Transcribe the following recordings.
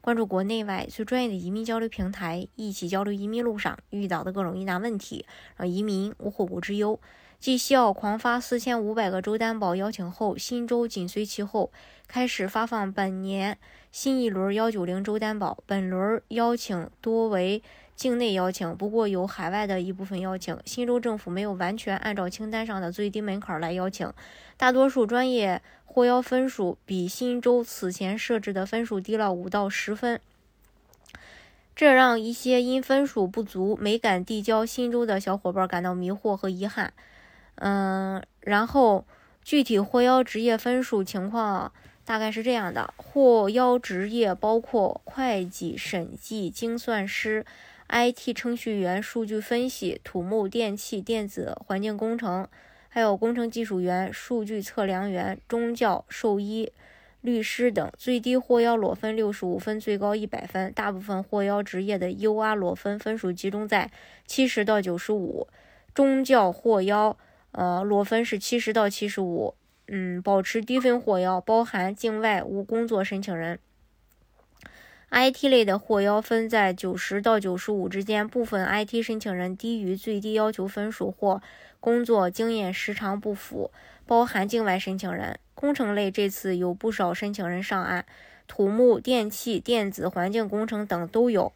关注国内外最专业的移民交流平台，一起交流移民路上遇到的各种疑难问题，让移民无后顾之忧。继西澳狂发四千五百个州担保邀请后，新州紧随其后，开始发放本年新一轮幺九零州担保。本轮邀请多为境内邀请，不过有海外的一部分邀请。新州政府没有完全按照清单上的最低门槛来邀请，大多数专业获邀分数比新州此前设置的分数低了五到十分，这让一些因分数不足没敢递交新州的小伙伴感到迷惑和遗憾。嗯，然后具体获邀职业分数情况大概是这样的：获邀职业包括会计、审计、精算师、IT 程序员、数据分析、土木、电气、电子、环境工程，还有工程技术员、数据测量员、中教、兽医、律师等。最低获邀裸分六十五分，最高一百分。大部分获邀职业的 UR 裸分分数集中在七十到九十五。中教获邀。呃，裸分是七十到七十五，嗯，保持低分获邀，包含境外无工作申请人。IT 类的获邀分在九十到九十五之间，部分 IT 申请人低于最低要求分数或工作经验时长不符，包含境外申请人。工程类这次有不少申请人上岸，土木、电气、电子、环境工程等都有。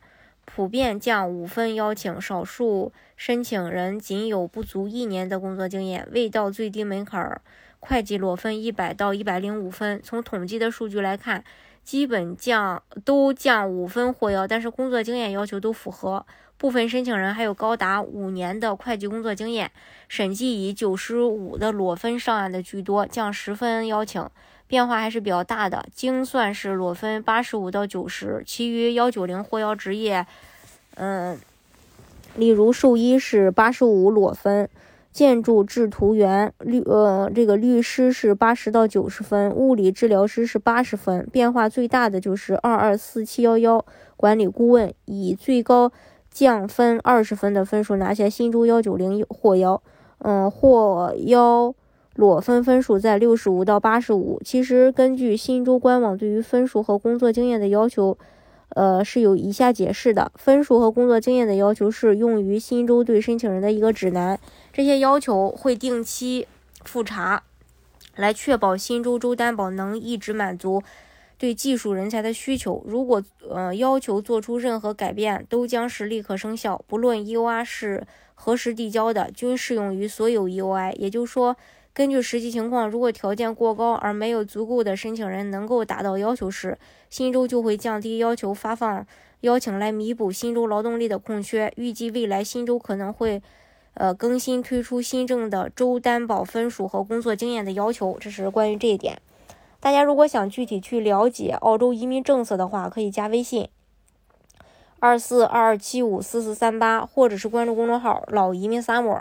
普遍降五分邀请，少数申请人仅有不足一年的工作经验，未到最低门槛儿。会计裸分一百到一百零五分。从统计的数据来看，基本降都降五分获邀，但是工作经验要求都符合。部分申请人还有高达五年的会计工作经验。审计以九十五的裸分上岸的居多，降十分邀请。变化还是比较大的，精算是裸分八十五到九十，其余幺九零获邀职业，嗯，例如兽医是八十五裸分，建筑制图员律呃这个律师是八十到九十分，物理治疗师是八十分。变化最大的就是二二四七幺幺管理顾问，以最高降分二十分的分数拿下新州幺九零获邀，嗯，获邀。裸分分数在六十五到八十五。其实根据新州官网对于分数和工作经验的要求，呃是有以下解释的：分数和工作经验的要求是用于新州对申请人的一个指南，这些要求会定期复查，来确保新州州担保能一直满足对技术人才的需求。如果呃要求做出任何改变，都将是立刻生效，不论 EOI 是何时递交的，均适用于所有 EOI。也就是说。根据实际情况，如果条件过高而没有足够的申请人能够达到要求时，新州就会降低要求发放邀请来弥补新州劳动力的空缺。预计未来新州可能会，呃，更新推出新政的州担保分数和工作经验的要求。这是关于这一点。大家如果想具体去了解澳洲移民政策的话，可以加微信二四二二七五四四三八，或者是关注公众号“老移民 summer”。